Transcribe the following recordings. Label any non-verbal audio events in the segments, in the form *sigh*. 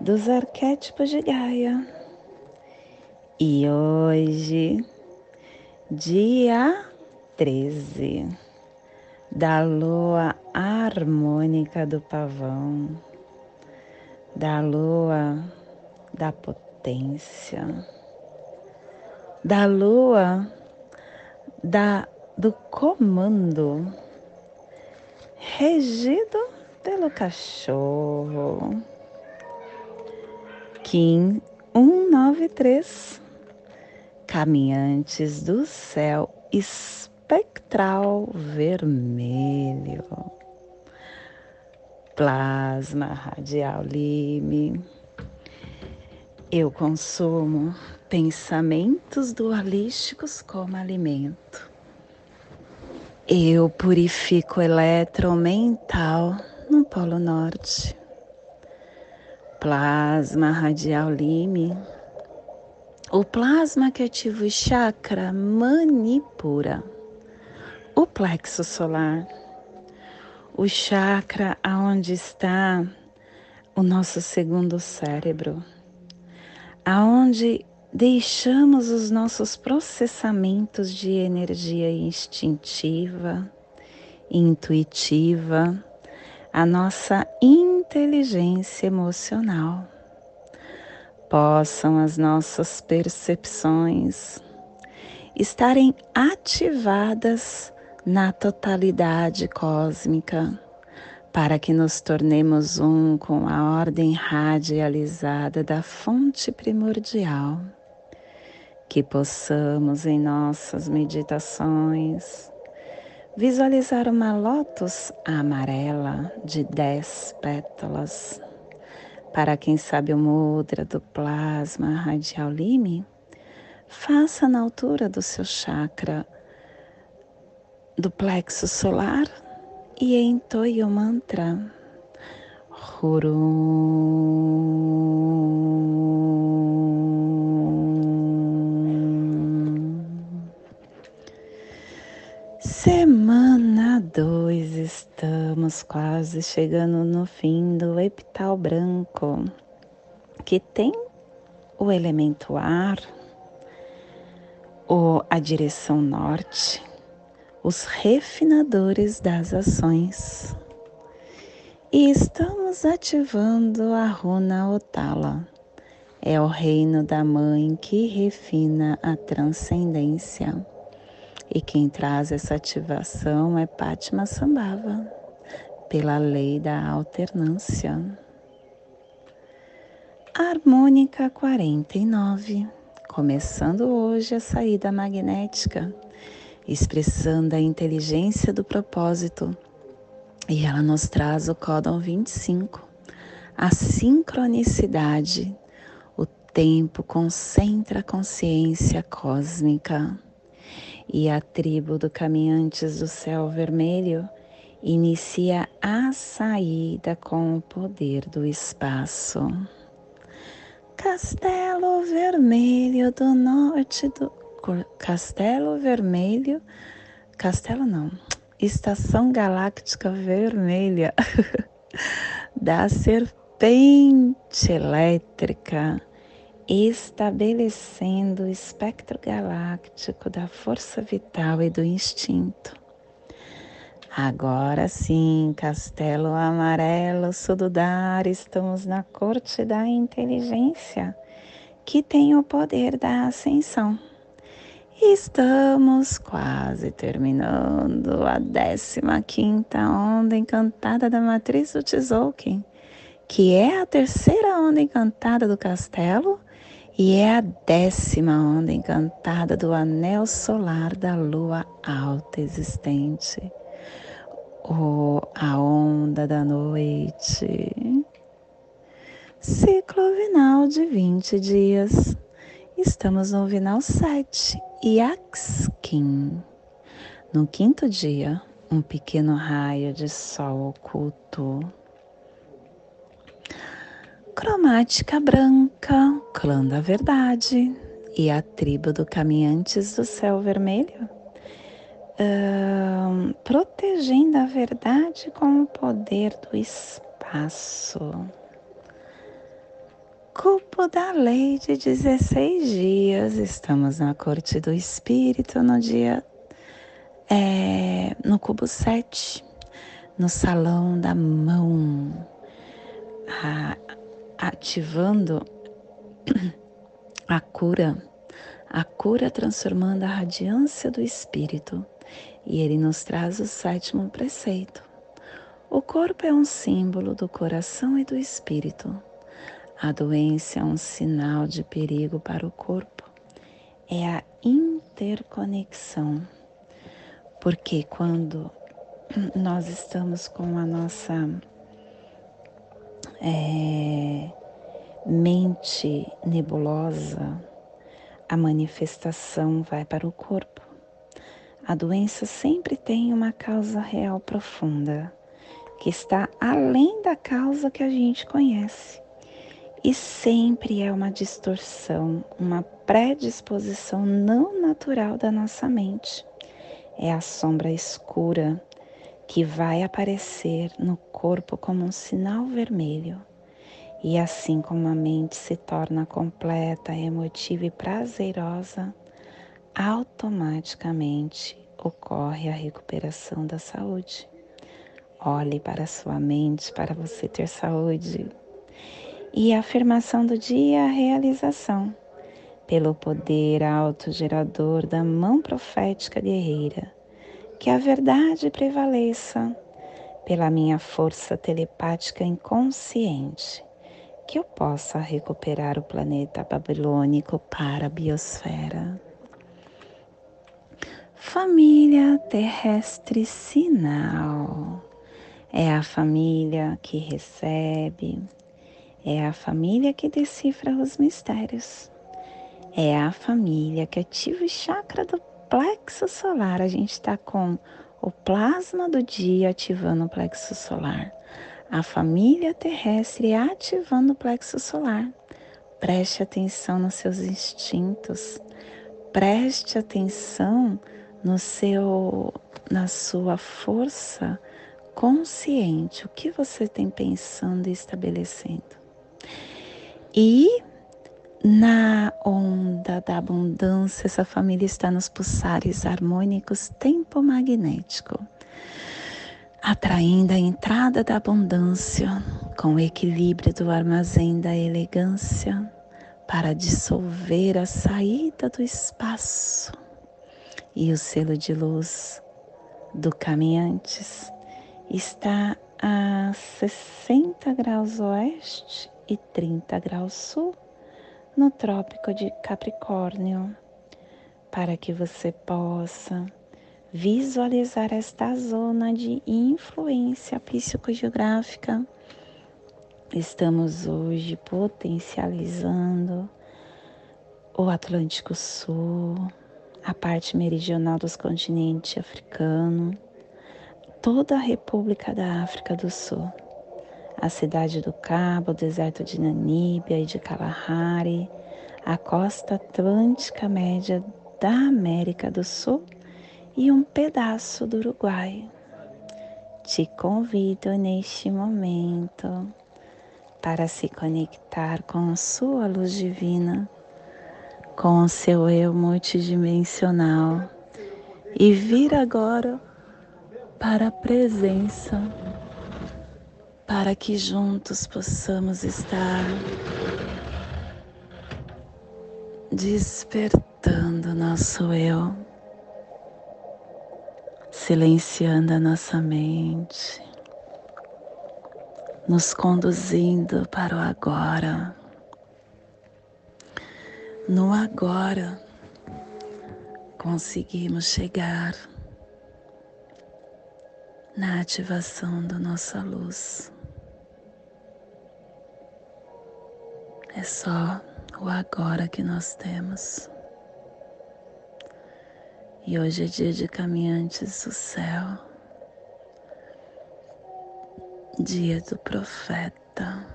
dos arquétipos de Gaia. E hoje, dia 13 da lua harmônica do pavão, da lua da potência, da lua da, do comando, regido pelo cachorro Kim 193, Caminhantes do Céu Espectral Vermelho, Plasma Radial Lime. Eu consumo pensamentos dualísticos como alimento. Eu purifico eletromental no Polo Norte plasma radial lime, o plasma que ativa o chakra manipura, o plexo solar, o chakra aonde está o nosso segundo cérebro, aonde deixamos os nossos processamentos de energia instintiva, intuitiva, a nossa inteligência emocional, possam as nossas percepções estarem ativadas na totalidade cósmica, para que nos tornemos um com a ordem radializada da fonte primordial, que possamos em nossas meditações Visualizar uma lótus amarela de dez pétalas. Para quem sabe o mudra do plasma radial lime, faça na altura do seu chakra do plexo solar e entoie o mantra. Hurum. 2, estamos quase chegando no fim do epital branco, que tem o elemento ar, ou a direção norte, os refinadores das ações. E estamos ativando a runa Otala. É o reino da mãe que refina a transcendência. E quem traz essa ativação é Pátima Sambhava, pela lei da alternância. Harmônica 49, começando hoje a saída magnética, expressando a inteligência do propósito. E ela nos traz o códon 25, a sincronicidade. O tempo concentra a consciência cósmica e a tribo do Caminhantes do Céu Vermelho inicia a saída com o poder do espaço. Castelo Vermelho do Norte do Castelo Vermelho, Castelo não, Estação Galáctica Vermelha *laughs* da Serpente Elétrica estabelecendo o espectro galáctico da força vital e do instinto. Agora sim, Castelo Amarelo Sududar, estamos na corte da inteligência, que tem o poder da ascensão. Estamos quase terminando a 15 quinta onda encantada da matriz do Tzolk'in, que é a terceira onda encantada do castelo e é a décima onda encantada do anel solar da lua alta existente, ou a onda da noite. Ciclo vinal de 20 dias. Estamos no vinal 7, Yaxkin. No quinto dia, um pequeno raio de sol oculto. Cromática branca, clã da verdade e a tribo do caminhantes do céu vermelho. Uh, protegendo a verdade com o poder do espaço. Cupo da lei de 16 dias, estamos na corte do espírito no dia é, no cubo 7, no salão da mão, a, ativando a cura, a cura transformando a radiância do espírito. E ele nos traz o sétimo preceito. O corpo é um símbolo do coração e do espírito. A doença é um sinal de perigo para o corpo. É a interconexão porque quando nós estamos com a nossa é, mente nebulosa, a manifestação vai para o corpo. A doença sempre tem uma causa real profunda, que está além da causa que a gente conhece. E sempre é uma distorção, uma predisposição não natural da nossa mente é a sombra escura que vai aparecer no corpo como um sinal vermelho. E assim como a mente se torna completa, emotiva e prazerosa, automaticamente ocorre a recuperação da saúde. Olhe para a sua mente para você ter saúde. E a afirmação do dia a realização pelo poder autogerador da mão profética guerreira, que a verdade prevaleça pela minha força telepática inconsciente, que eu possa recuperar o planeta babilônico para a biosfera. Família terrestre sinal é a família que recebe, é a família que decifra os mistérios é a família que ativa o chakra do plexo solar. A gente está com o plasma do dia ativando o plexo solar, a família terrestre ativando o plexo solar. Preste atenção nos seus instintos, preste atenção no seu, na sua força consciente, o que você tem pensando e estabelecendo. E na onda da abundância, essa família está nos pulsares harmônicos tempo magnético, atraindo a entrada da abundância com o equilíbrio do armazém da elegância para dissolver a saída do espaço e o selo de luz do caminhantes. Está a 60 graus oeste e 30 graus sul no Trópico de Capricórnio, para que você possa visualizar esta zona de influência psicogeográfica. Estamos hoje potencializando o Atlântico Sul, a parte meridional dos continentes africano, toda a República da África do Sul a cidade do Cabo, o deserto de Namíbia e de Kalahari, a costa atlântica média da América do Sul e um pedaço do Uruguai. Te convido neste momento para se conectar com a sua luz divina, com o seu eu multidimensional e vir agora para a presença para que juntos possamos estar despertando nosso eu, silenciando a nossa mente, nos conduzindo para o agora. No agora, conseguimos chegar na ativação da nossa luz. É só o agora que nós temos. E hoje é dia de caminhantes do céu, dia do profeta.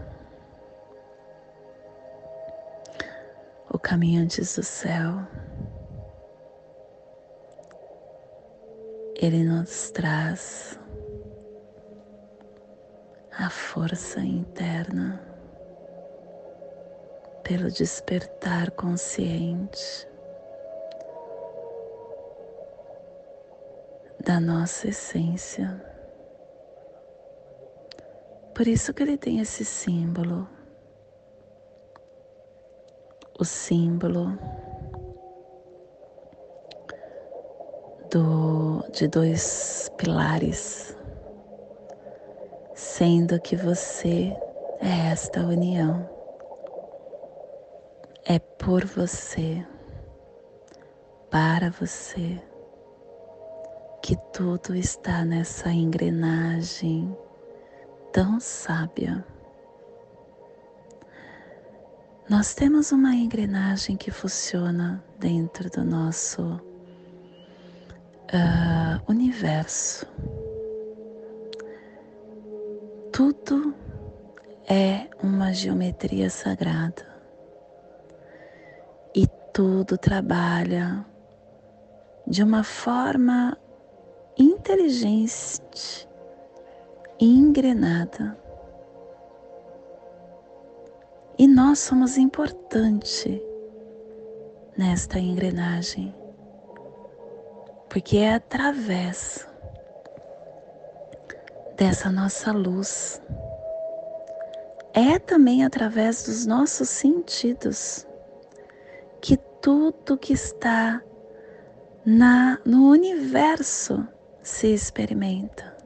O caminhantes do céu, ele nos traz a força interna pelo despertar consciente da nossa essência. Por isso que ele tem esse símbolo, o símbolo do, de dois pilares, sendo que você é esta união, por você, para você que tudo está nessa engrenagem tão sábia. Nós temos uma engrenagem que funciona dentro do nosso uh, universo. Tudo é uma geometria sagrada tudo trabalha de uma forma inteligente e engrenada. E nós somos importante nesta engrenagem, porque é através dessa nossa luz, é também através dos nossos sentidos tudo que está na, no universo se experimenta.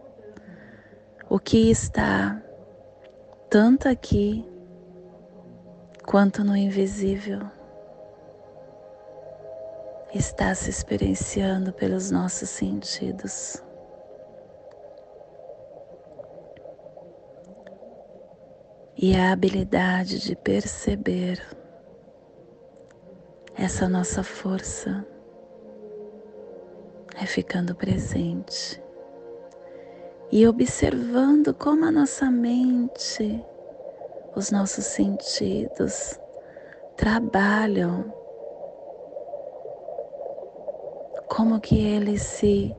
O que está tanto aqui quanto no invisível está se experienciando pelos nossos sentidos. E a habilidade de perceber essa nossa força é ficando presente e observando como a nossa mente, os nossos sentidos trabalham, como que eles se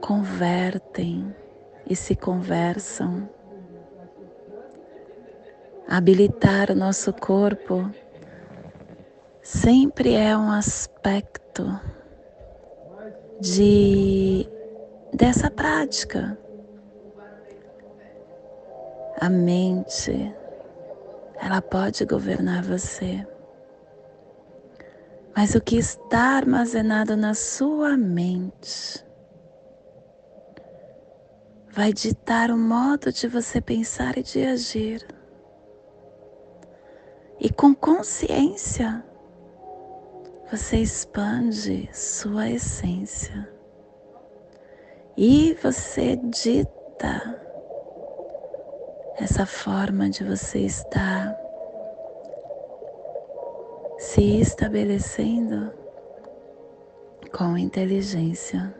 convertem e se conversam. Habilitar o nosso corpo sempre é um aspecto de dessa prática. A mente, ela pode governar você. Mas o que está armazenado na sua mente vai ditar o modo de você pensar e de agir. E com consciência, você expande sua essência. E você dita essa forma de você estar se estabelecendo com inteligência.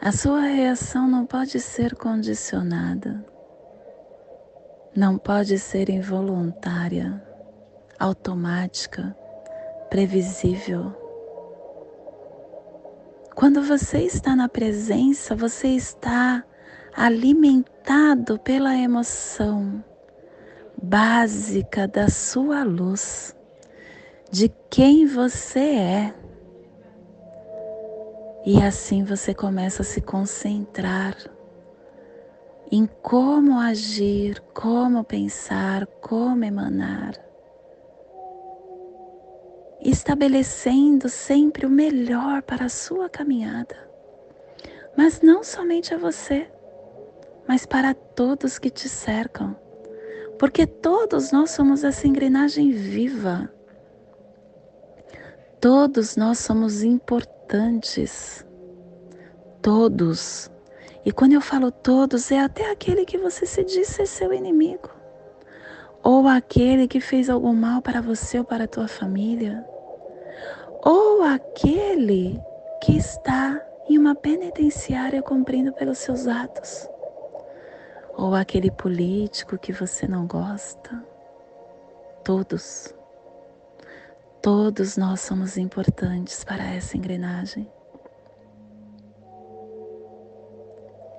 A sua reação não pode ser condicionada, não pode ser involuntária automática, previsível. Quando você está na presença, você está alimentado pela emoção básica da sua luz, de quem você é. E assim você começa a se concentrar em como agir, como pensar, como emanar estabelecendo sempre o melhor para a sua caminhada. Mas não somente a você, mas para todos que te cercam, porque todos nós somos essa engrenagem viva. Todos nós somos importantes. Todos. E quando eu falo todos, é até aquele que você se diz ser seu inimigo, ou aquele que fez algum mal para você ou para a tua família, ou aquele que está em uma penitenciária cumprindo pelos seus atos, ou aquele político que você não gosta. Todos, todos nós somos importantes para essa engrenagem.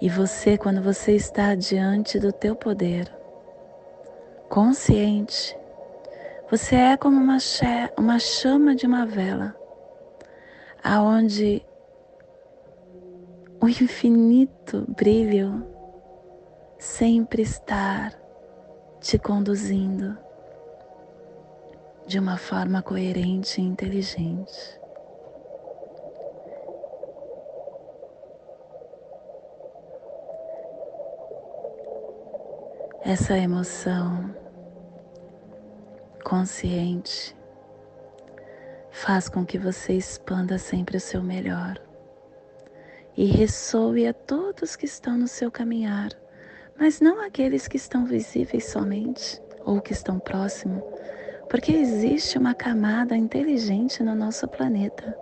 E você, quando você está diante do teu poder, consciente, você é como uma, uma chama de uma vela, aonde o infinito brilho sempre está te conduzindo de uma forma coerente e inteligente. essa emoção consciente. Faz com que você expanda sempre o seu melhor. E ressoe a todos que estão no seu caminhar, mas não aqueles que estão visíveis somente ou que estão próximo, porque existe uma camada inteligente no nosso planeta,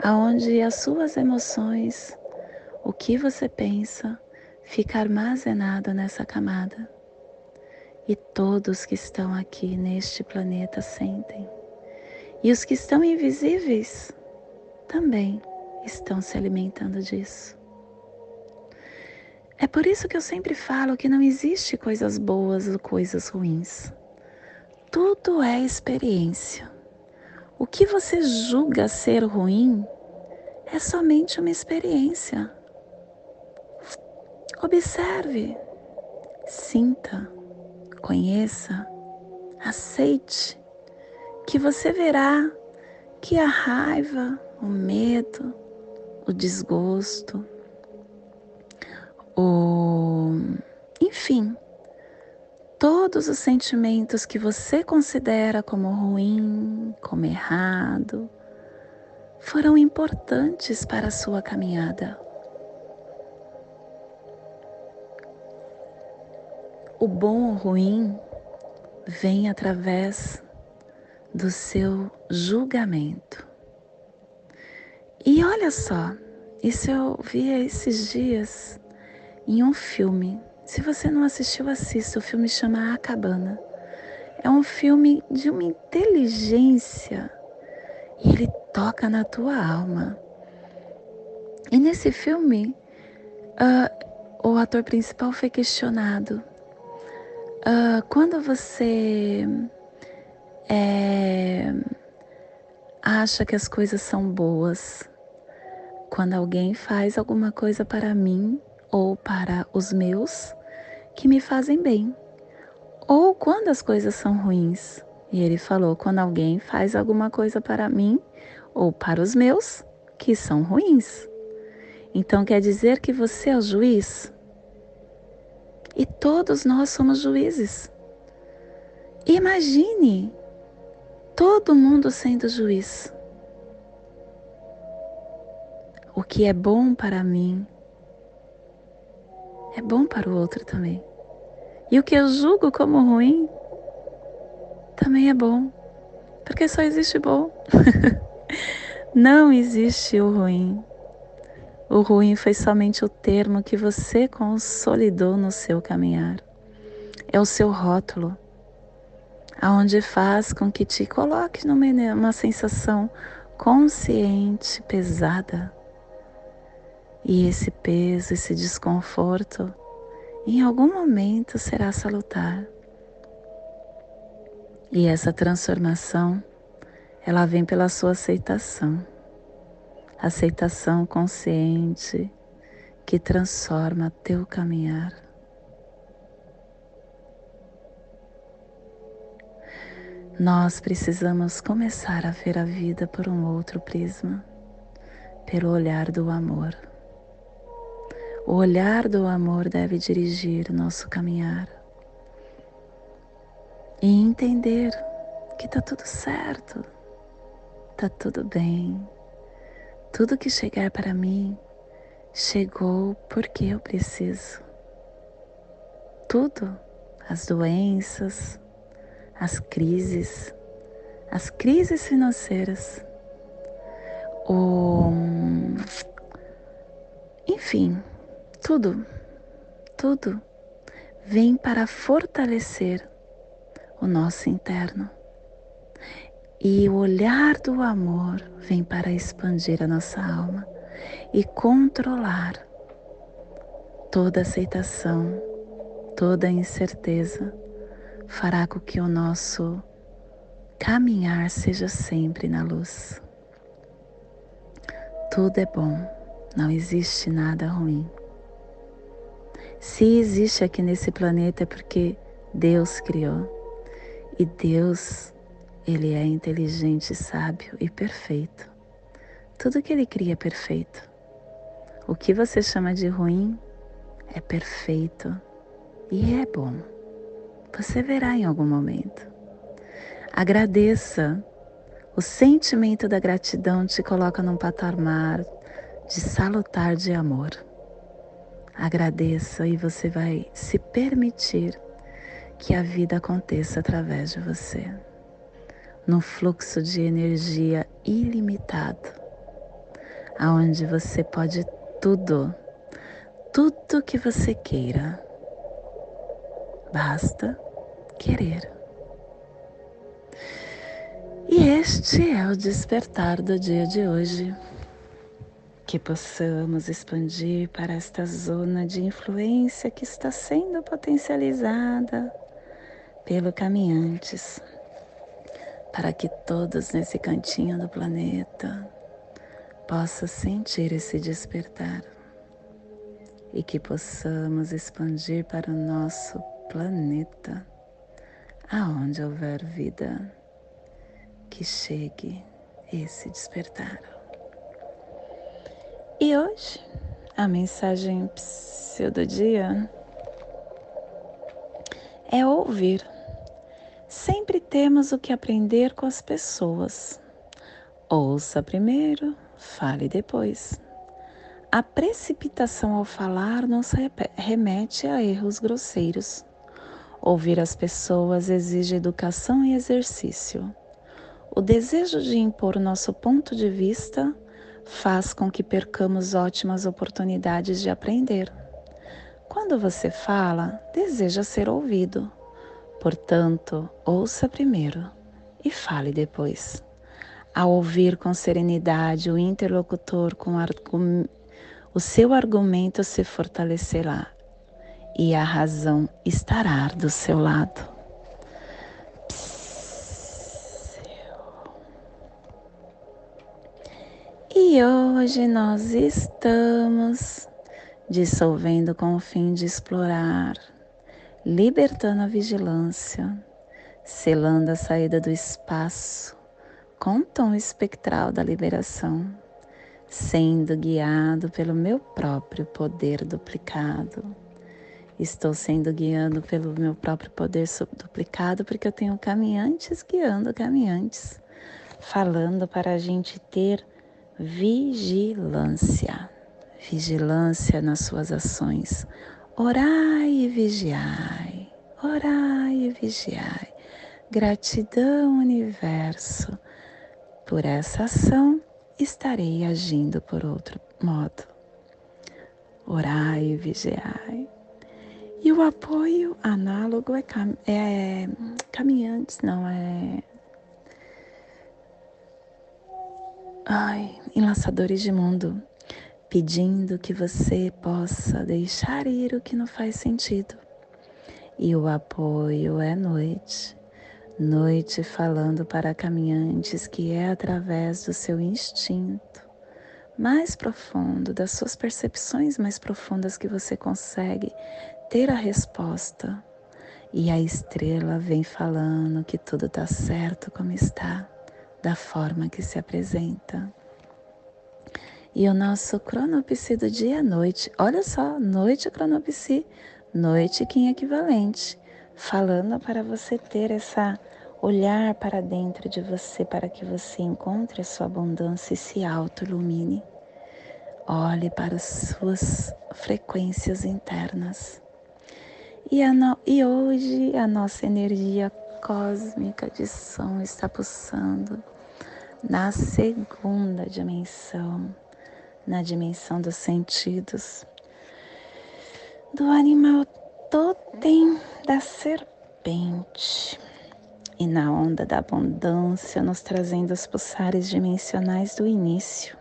aonde as suas emoções, o que você pensa, fica armazenado nessa camada e todos que estão aqui neste planeta sentem. E os que estão invisíveis também estão se alimentando disso. É por isso que eu sempre falo que não existe coisas boas ou coisas ruins. Tudo é experiência. O que você julga ser ruim é somente uma experiência. Observe, sinta conheça, aceite, que você verá que a raiva, o medo, o desgosto, o enfim, todos os sentimentos que você considera como ruim, como errado, foram importantes para a sua caminhada. O bom ou ruim vem através do seu julgamento. E olha só, isso eu vi esses dias em um filme. Se você não assistiu, assista. O filme chama A Cabana. É um filme de uma inteligência e ele toca na tua alma. E nesse filme, uh, o ator principal foi questionado Uh, quando você é, acha que as coisas são boas, quando alguém faz alguma coisa para mim ou para os meus que me fazem bem, ou quando as coisas são ruins. E ele falou: quando alguém faz alguma coisa para mim ou para os meus que são ruins. Então quer dizer que você é o juiz? E todos nós somos juízes. Imagine todo mundo sendo juiz. O que é bom para mim é bom para o outro também. E o que eu julgo como ruim também é bom, porque só existe bom. *laughs* Não existe o ruim. O ruim foi somente o termo que você consolidou no seu caminhar. É o seu rótulo, aonde faz com que te coloque numa uma sensação consciente, pesada. E esse peso, esse desconforto, em algum momento será salutar. E essa transformação, ela vem pela sua aceitação aceitação consciente que transforma teu caminhar. Nós precisamos começar a ver a vida por um outro prisma, pelo olhar do amor. O olhar do amor deve dirigir nosso caminhar e entender que tá tudo certo, tá tudo bem, tudo que chegar para mim, chegou porque eu preciso. Tudo, as doenças, as crises, as crises financeiras, o, enfim, tudo, tudo vem para fortalecer o nosso interno. E o olhar do amor vem para expandir a nossa alma e controlar toda aceitação, toda incerteza, fará com que o nosso caminhar seja sempre na luz. Tudo é bom, não existe nada ruim. Se existe aqui nesse planeta é porque Deus criou. E Deus, Ele é inteligente, sábio e perfeito. Tudo que Ele cria é perfeito. O que você chama de ruim é perfeito e é bom. Você verá em algum momento. Agradeça. O sentimento da gratidão te coloca num patamar de salutar de amor. Agradeça e você vai se permitir que a vida aconteça através de você, num fluxo de energia ilimitado, aonde você pode tudo, tudo que você queira. Basta querer. E este é o despertar do dia de hoje. Que possamos expandir para esta zona de influência que está sendo potencializada pelo caminhantes, para que todos nesse cantinho do planeta possam sentir esse despertar e que possamos expandir para o nosso planeta, aonde houver vida, que chegue esse despertar. E hoje, a mensagem do dia é ouvir Sempre temos o que aprender com as pessoas. Ouça primeiro, fale depois. A precipitação ao falar nos remete a erros grosseiros. Ouvir as pessoas exige educação e exercício. O desejo de impor nosso ponto de vista faz com que percamos ótimas oportunidades de aprender. Quando você fala, deseja ser ouvido. Portanto, ouça primeiro e fale depois. Ao ouvir com serenidade o interlocutor, com o seu argumento se fortalecerá e a razão estará do seu lado. E hoje nós estamos dissolvendo com o fim de explorar libertando a vigilância, selando a saída do espaço com o tom espectral da liberação, sendo guiado pelo meu próprio poder duplicado. Estou sendo guiado pelo meu próprio poder duplicado porque eu tenho caminhantes guiando caminhantes, falando para a gente ter vigilância. Vigilância nas suas ações, Orai e vigiai, orai e vigiai. Gratidão, universo. Por essa ação, estarei agindo por outro modo. Orai e vigiai. E o apoio análogo é, cam é caminhantes, não é. Ai, enlaçadores de mundo pedindo que você possa deixar ir o que não faz sentido. E o apoio é noite, noite falando para caminhantes que é através do seu instinto mais profundo, das suas percepções mais profundas que você consegue ter a resposta. E a estrela vem falando que tudo está certo como está, da forma que se apresenta. E o nosso cronopsi do dia à noite, olha só, noite cronopsi, noite Kim equivalente, falando para você ter essa olhar para dentro de você para que você encontre a sua abundância e se auto-ilumine. Olhe para as suas frequências internas. E, no... e hoje a nossa energia cósmica de som está pulsando na segunda dimensão, na dimensão dos sentidos, do animal totem da serpente. E na onda da abundância, nos trazendo os pulsares dimensionais do início,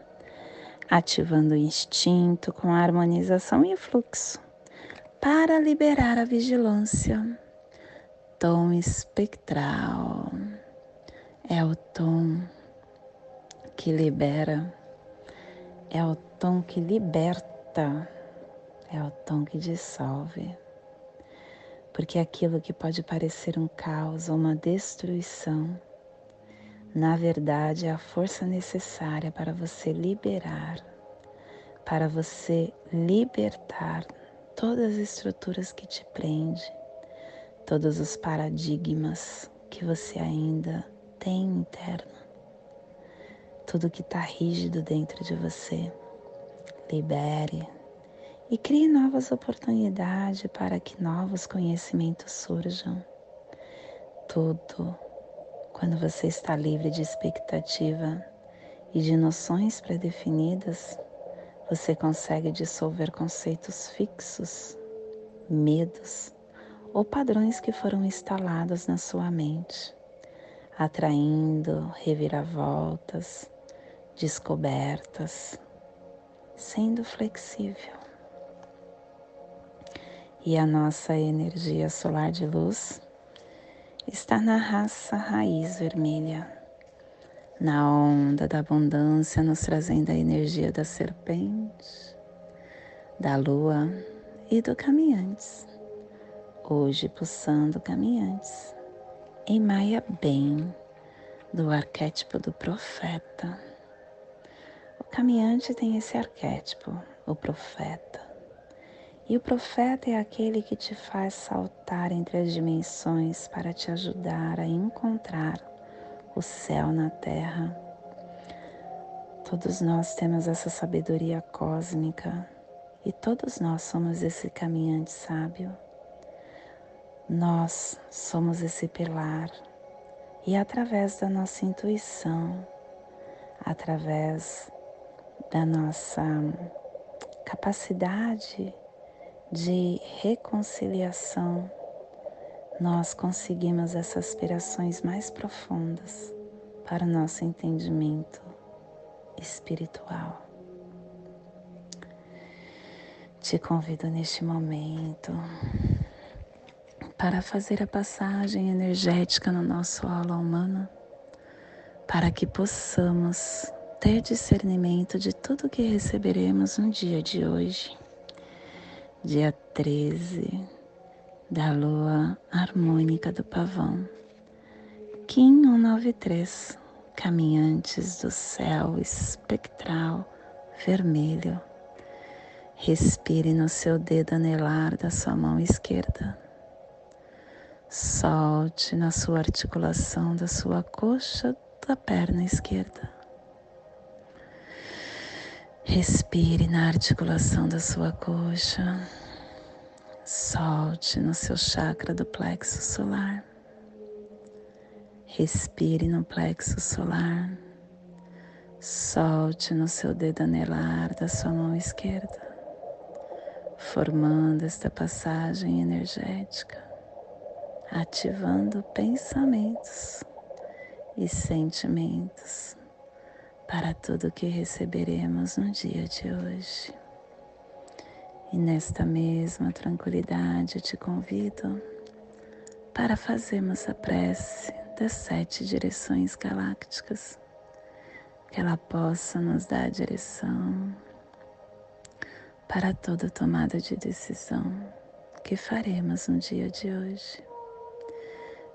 ativando o instinto com a harmonização e fluxo, para liberar a vigilância. Tom espectral. É o tom que libera, é o tom que liberta, é o tom que dissolve. Porque aquilo que pode parecer um caos ou uma destruição, na verdade é a força necessária para você liberar, para você libertar todas as estruturas que te prendem, todos os paradigmas que você ainda tem interno, tudo que está rígido dentro de você. Libere, e crie novas oportunidades para que novos conhecimentos surjam. Tudo quando você está livre de expectativa e de noções pré-definidas, você consegue dissolver conceitos fixos, medos ou padrões que foram instalados na sua mente, atraindo reviravoltas, descobertas, sendo flexível e a nossa energia solar de luz está na raça raiz vermelha, na onda da abundância, nos trazendo a energia da serpente, da lua e do caminhantes. Hoje pulsando caminhantes em Maia Bem, do arquétipo do profeta. O caminhante tem esse arquétipo, o profeta e o profeta é aquele que te faz saltar entre as dimensões para te ajudar a encontrar o céu na terra. Todos nós temos essa sabedoria cósmica e todos nós somos esse caminhante sábio. Nós somos esse pilar e através da nossa intuição, através da nossa capacidade de reconciliação, nós conseguimos essas aspirações mais profundas para o nosso entendimento espiritual. Te convido neste momento para fazer a passagem energética no nosso aula humana, para que possamos ter discernimento de tudo que receberemos no dia de hoje dia 13 da lua harmônica do pavão, Kim 193, caminhantes do céu espectral vermelho. Respire no seu dedo anelar da sua mão esquerda. Solte na sua articulação da sua coxa da perna esquerda. Respire na articulação da sua coxa. Solte no seu chakra do plexo solar. Respire no plexo solar. Solte no seu dedo anelar da sua mão esquerda, formando esta passagem energética, ativando pensamentos e sentimentos para tudo que receberemos no dia de hoje. E nesta mesma tranquilidade te convido para fazermos a prece das sete direções galácticas, que ela possa nos dar a direção para toda tomada de decisão que faremos no dia de hoje.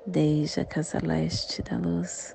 Desde a casa leste da luz,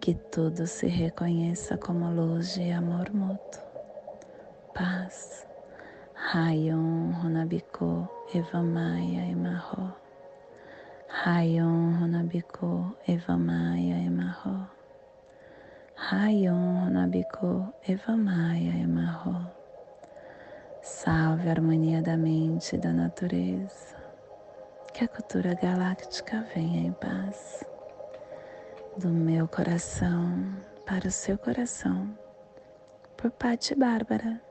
Que tudo se reconheça como luz e amor mútuo. Paz. Rayon Runabiko Evamaya Emarro. Rayon Runabiko Evamaya Emarro. Rayon Runabiko Evamaya Emarro. Salve a harmonia da mente e da natureza. Que a cultura galáctica venha em paz. Do meu coração para o seu coração. Por Patti Bárbara,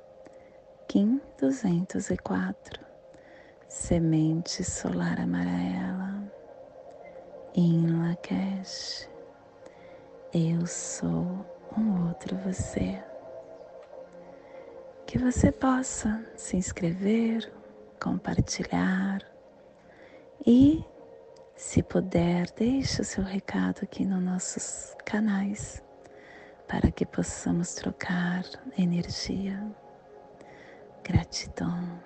Kim 204. Semente solar amarela. Em Lakesh. Eu sou um outro você que você possa se inscrever, compartilhar e, se puder, deixe o seu recado aqui nos nossos canais para que possamos trocar energia. Gratidão.